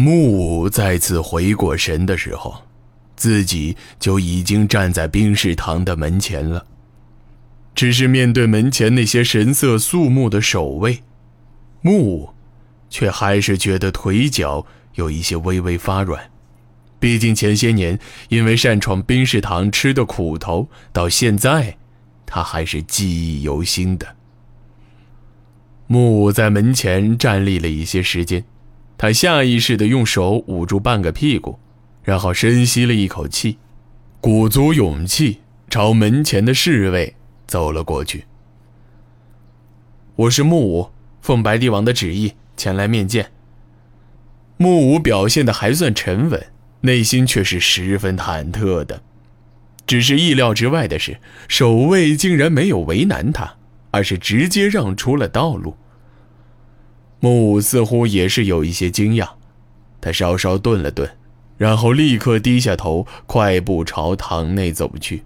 木武再次回过神的时候，自己就已经站在冰室堂的门前了。只是面对门前那些神色肃穆的守卫，木武却还是觉得腿脚有一些微微发软。毕竟前些年因为擅闯冰室堂吃的苦头，到现在他还是记忆犹新的。木武在门前站立了一些时间。他下意识地用手捂住半个屁股，然后深吸了一口气，鼓足勇气朝门前的侍卫走了过去。我是木武，奉白帝王的旨意前来面见。木武表现的还算沉稳，内心却是十分忐忑的。只是意料之外的是，守卫竟然没有为难他，而是直接让出了道路。木武似乎也是有一些惊讶，他稍稍顿了顿，然后立刻低下头，快步朝堂内走去。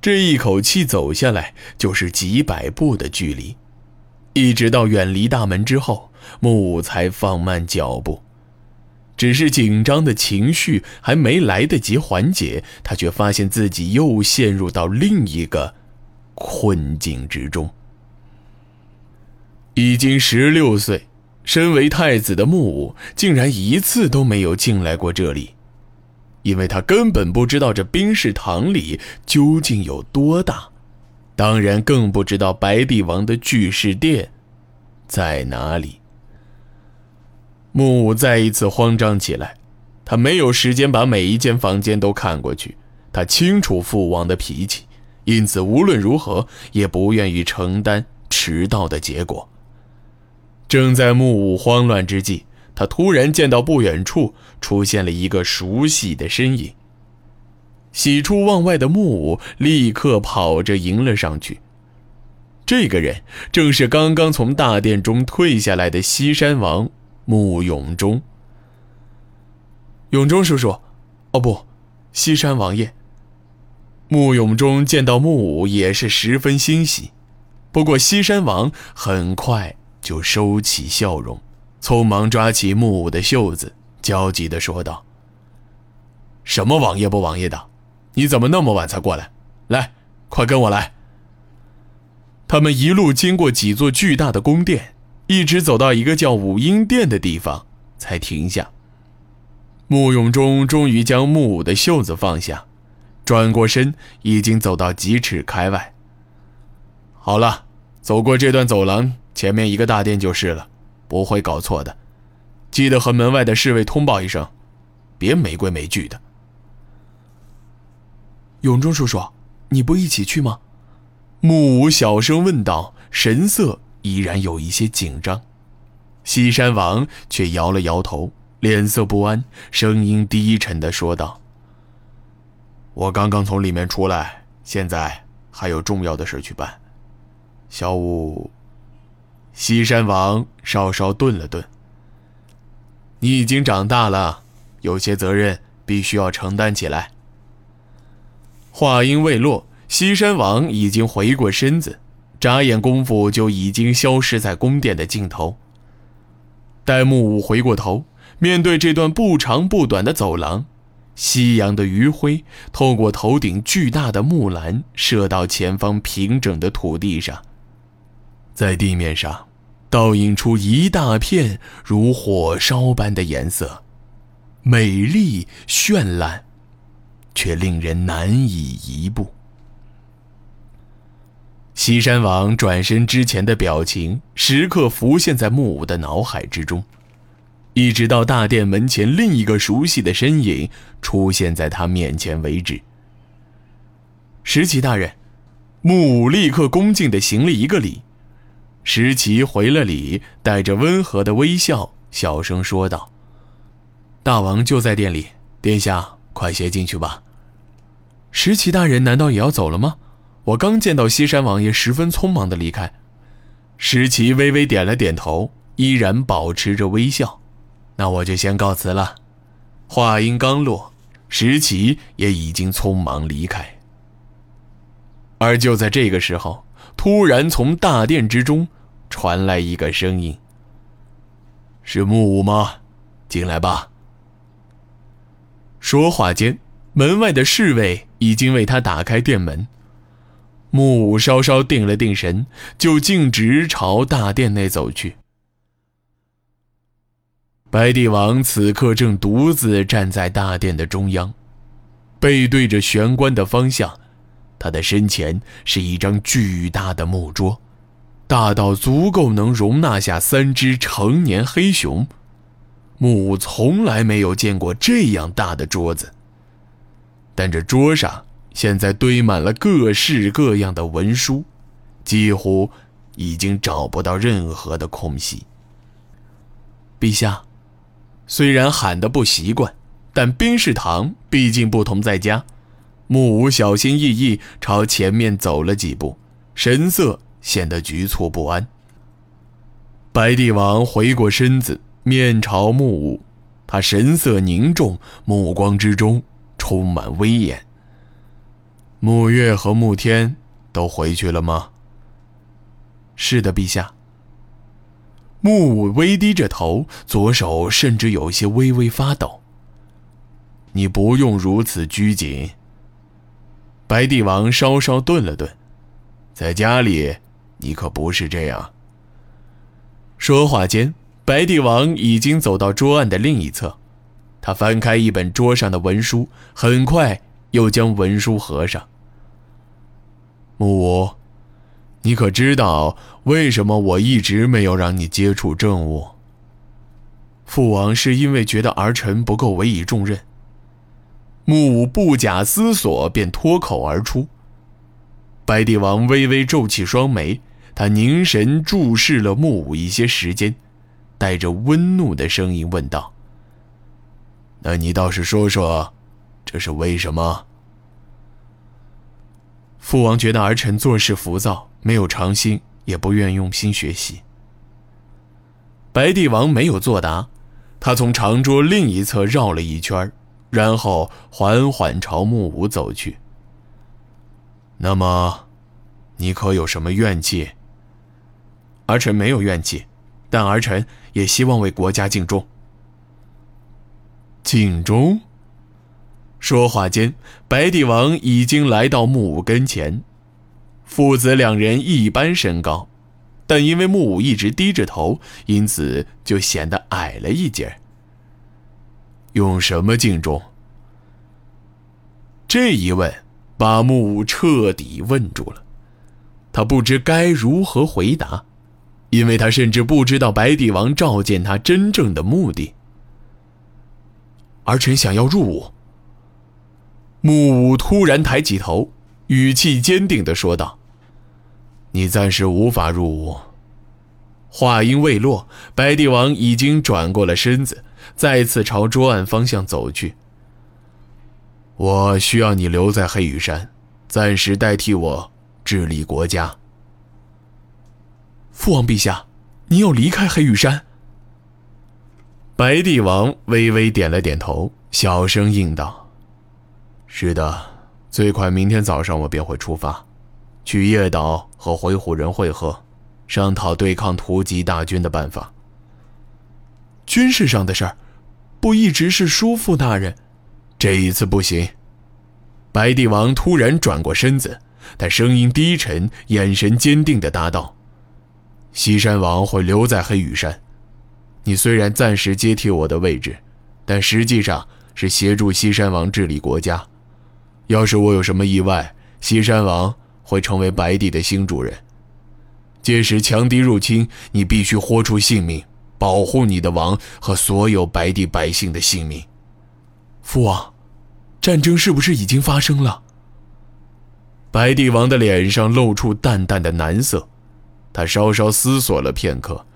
这一口气走下来就是几百步的距离，一直到远离大门之后，木武才放慢脚步。只是紧张的情绪还没来得及缓解，他却发现自己又陷入到另一个困境之中。已经十六岁，身为太子的木武竟然一次都没有进来过这里，因为他根本不知道这冰室堂里究竟有多大，当然更不知道白帝王的巨士殿在哪里。木武再一次慌张起来，他没有时间把每一间房间都看过去，他清楚父王的脾气，因此无论如何也不愿意承担迟到的结果。正在木武慌乱之际，他突然见到不远处出现了一个熟悉的身影。喜出望外的木武立刻跑着迎了上去。这个人正是刚刚从大殿中退下来的西山王穆永忠。永忠叔叔，哦不，西山王爷。穆永忠见到木武也是十分欣喜，不过西山王很快。就收起笑容，匆忙抓起木武的袖子，焦急地说道：“什么王爷不王爷的？你怎么那么晚才过来？来，快跟我来。”他们一路经过几座巨大的宫殿，一直走到一个叫武英殿的地方，才停下。穆永忠终于将木武的袖子放下，转过身，已经走到几尺开外。好了，走过这段走廊。前面一个大殿就是了，不会搞错的。记得和门外的侍卫通报一声，别没规没矩的。永忠叔叔，你不一起去吗？木武小声问道，神色依然有一些紧张。西山王却摇了摇头，脸色不安，声音低沉的说道：“我刚刚从里面出来，现在还有重要的事去办。小五。”西山王稍稍顿了顿。你已经长大了，有些责任必须要承担起来。话音未落，西山王已经回过身子，眨眼功夫就已经消失在宫殿的尽头。待木武回过头，面对这段不长不短的走廊，夕阳的余晖透过头顶巨大的木栏，射到前方平整的土地上。在地面上，倒映出一大片如火烧般的颜色，美丽绚烂，却令人难以移步。西山王转身之前的表情，时刻浮现在木武的脑海之中，一直到大殿门前另一个熟悉的身影出现在他面前为止。石岐大人，木武立刻恭敬地行了一个礼。石岐回了礼，带着温和的微笑，小声说道：“大王就在殿里，殿下快些进去吧。”石岐大人难道也要走了吗？我刚见到西山王爷十分匆忙的离开。石岐微微点了点头，依然保持着微笑。那我就先告辞了。话音刚落，石岐也已经匆忙离开。而就在这个时候，突然从大殿之中。传来一个声音：“是木武吗？进来吧。说话间，门外的侍卫已经为他打开店门。木武稍稍定了定神，就径直朝大殿内走去。白帝王此刻正独自站在大殿的中央，背对着玄关的方向。他的身前是一张巨大的木桌，大到足够能容纳下三只成年黑熊。木武从来没有见过这样大的桌子，但这桌上现在堆满了各式各样的文书，几乎已经找不到任何的空隙。陛下，虽然喊得不习惯，但冰室堂毕竟不同在家。木武小心翼翼朝前面走了几步，神色显得局促不安。白帝王回过身子，面朝木武，他神色凝重，目光之中充满威严。木月和木天都回去了吗？是的，陛下。木武微低着头，左手甚至有些微微发抖。你不用如此拘谨。白帝王稍稍顿了顿，在家里，你可不是这样。说话间，白帝王已经走到桌案的另一侧，他翻开一本桌上的文书，很快又将文书合上。木武，你可知道为什么我一直没有让你接触政务？父王是因为觉得儿臣不够委以重任。木武不假思索便脱口而出。白帝王微微皱起双眉，他凝神注视了木武一些时间，带着温怒的声音问道：“那你倒是说说，这是为什么？”父王觉得儿臣做事浮躁，没有长心，也不愿用心学习。白帝王没有作答，他从长桌另一侧绕了一圈然后缓缓朝木武走去。那么，你可有什么怨气？儿臣没有怨气，但儿臣也希望为国家尽忠。尽忠。说话间，白帝王已经来到木武跟前。父子两人一般身高，但因为木武一直低着头，因此就显得矮了一截。用什么敬重？这一问把木武彻底问住了，他不知该如何回答，因为他甚至不知道白帝王召见他真正的目的。儿臣想要入伍。木武突然抬起头，语气坚定的说道：“你暂时无法入伍。”话音未落，白帝王已经转过了身子。再次朝桌案方向走去。我需要你留在黑羽山，暂时代替我治理国家。父王陛下，你要离开黑羽山？白帝王微微点了点头，小声应道：“是的，最快明天早上我便会出发，去叶岛和回鹘人会合，商讨对抗突击大军的办法。军事上的事儿。”不一直是叔父大人，这一次不行。白帝王突然转过身子，他声音低沉，眼神坚定地答道：“西山王会留在黑羽山，你虽然暂时接替我的位置，但实际上是协助西山王治理国家。要是我有什么意外，西山王会成为白帝的新主人。届时强敌入侵，你必须豁出性命。”保护你的王和所有白帝百姓的性命，父王，战争是不是已经发生了？白帝王的脸上露出淡淡的难色，他稍稍思索了片刻，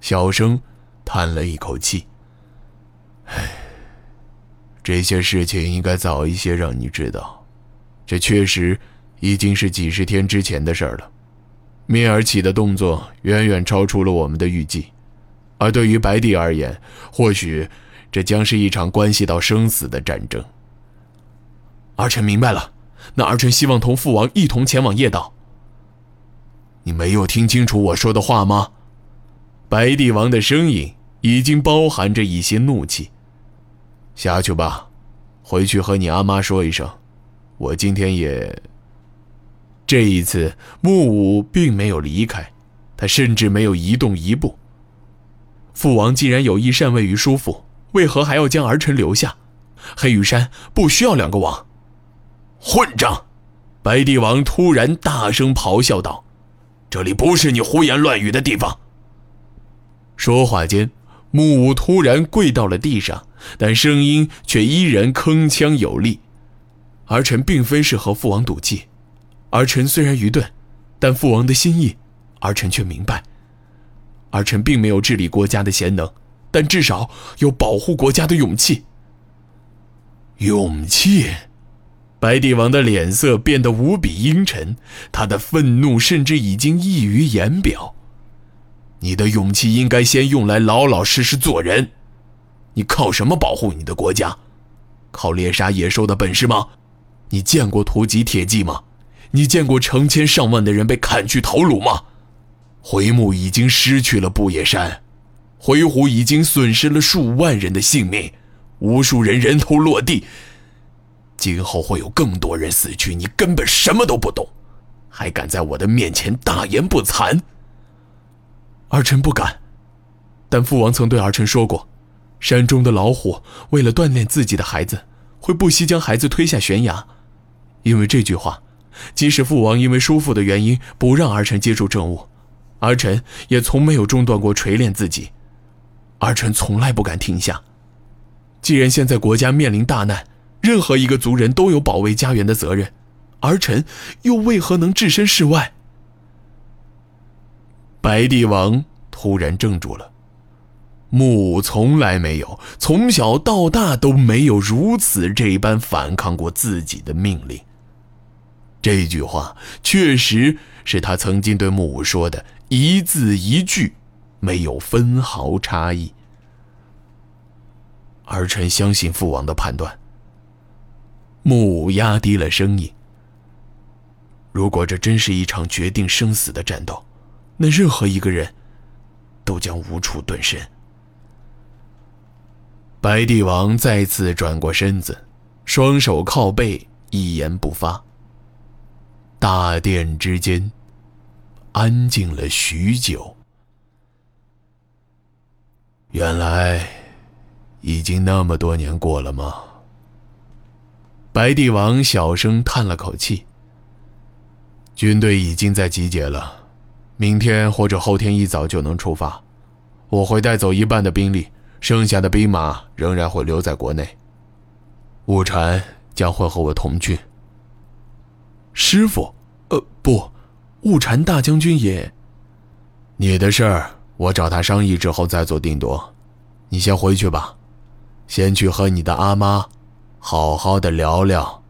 小声叹了一口气：“唉，这些事情应该早一些让你知道，这确实已经是几十天之前的事儿了。蔑尔起的动作远远超出了我们的预计。”而对于白帝而言，或许这将是一场关系到生死的战争。儿臣明白了，那儿臣希望同父王一同前往夜岛。你没有听清楚我说的话吗？白帝王的声音已经包含着一些怒气。下去吧，回去和你阿妈说一声，我今天也。这一次，木武并没有离开，他甚至没有移动一步。父王既然有意禅位于叔父，为何还要将儿臣留下？黑羽山不需要两个王。混账！白帝王突然大声咆哮道：“这里不是你胡言乱语的地方！”说话间，木武突然跪到了地上，但声音却依然铿锵有力。儿臣并非是和父王赌气。儿臣虽然愚钝，但父王的心意，儿臣却明白。儿臣并没有治理国家的贤能，但至少有保护国家的勇气。勇气，白帝王的脸色变得无比阴沉，他的愤怒甚至已经溢于言表。你的勇气应该先用来老老实实做人。你靠什么保护你的国家？靠猎杀野兽的本事吗？你见过屠吉铁骑吗？你见过成千上万的人被砍去头颅吗？回木已经失去了不野山，回鹘已经损失了数万人的性命，无数人人头落地。今后会有更多人死去，你根本什么都不懂，还敢在我的面前大言不惭？儿臣不敢，但父王曾对儿臣说过，山中的老虎为了锻炼自己的孩子，会不惜将孩子推下悬崖，因为这句话。即使父王因为叔父的原因不让儿臣接触政务，儿臣也从没有中断过锤炼自己。儿臣从来不敢停下。既然现在国家面临大难，任何一个族人都有保卫家园的责任，儿臣又为何能置身事外？白帝王突然怔住了。木武从来没有，从小到大都没有如此这般反抗过自己的命令。这句话确实是他曾经对木武说的，一字一句，没有分毫差异。儿臣相信父王的判断。木武压低了声音：“如果这真是一场决定生死的战斗，那任何一个人，都将无处遁身。”白帝王再次转过身子，双手靠背，一言不发。大殿之间，安静了许久。原来，已经那么多年过了吗？白帝王小声叹了口气。军队已经在集结了，明天或者后天一早就能出发。我会带走一半的兵力，剩下的兵马仍然会留在国内。雾禅将会和我同去。师傅，呃，不，雾禅大将军也。你的事儿，我找他商议之后再做定夺。你先回去吧，先去和你的阿妈好好的聊聊。